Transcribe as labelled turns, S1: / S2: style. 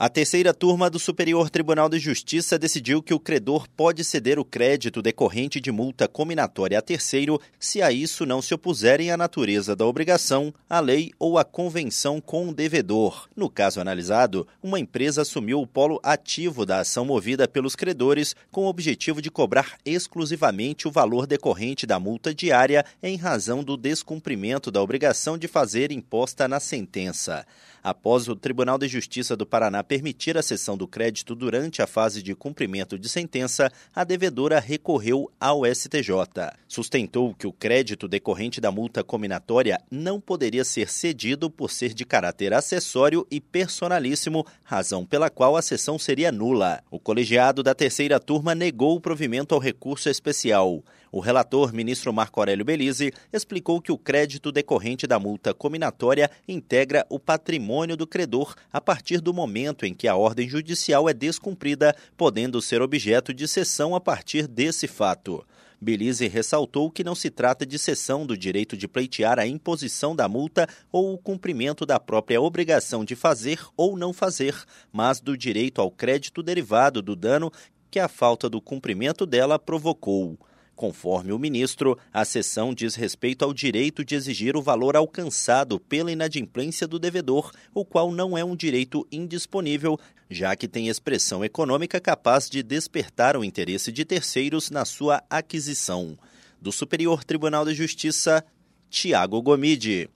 S1: A terceira turma do Superior Tribunal de Justiça decidiu que o credor pode ceder o crédito decorrente de multa cominatória a terceiro se a isso não se opuserem a natureza da obrigação, a lei ou a convenção com o devedor. No caso analisado, uma empresa assumiu o polo ativo da ação movida pelos credores com o objetivo de cobrar exclusivamente o valor decorrente da multa diária em razão do descumprimento da obrigação de fazer imposta na sentença. Após o Tribunal de Justiça do Paraná permitir a cessão do crédito durante a fase de cumprimento de sentença, a devedora recorreu ao STJ. Sustentou que o crédito decorrente da multa cominatória não poderia ser cedido por ser de caráter acessório e personalíssimo, razão pela qual a cessão seria nula. O colegiado da terceira turma negou o provimento ao recurso especial. O relator, ministro Marco Aurélio Belize, explicou que o crédito decorrente da multa cominatória integra o patrimônio do credor a partir do momento em que a ordem judicial é descumprida, podendo ser objeto de cessão a partir desse fato. Belize ressaltou que não se trata de cessão do direito de pleitear a imposição da multa ou o cumprimento da própria obrigação de fazer ou não fazer, mas do direito ao crédito derivado do dano que a falta do cumprimento dela provocou. Conforme o ministro, a sessão diz respeito ao direito de exigir o valor alcançado pela inadimplência do devedor, o qual não é um direito indisponível, já que tem expressão econômica capaz de despertar o interesse de terceiros na sua aquisição. Do Superior Tribunal de Justiça, Tiago Gomide.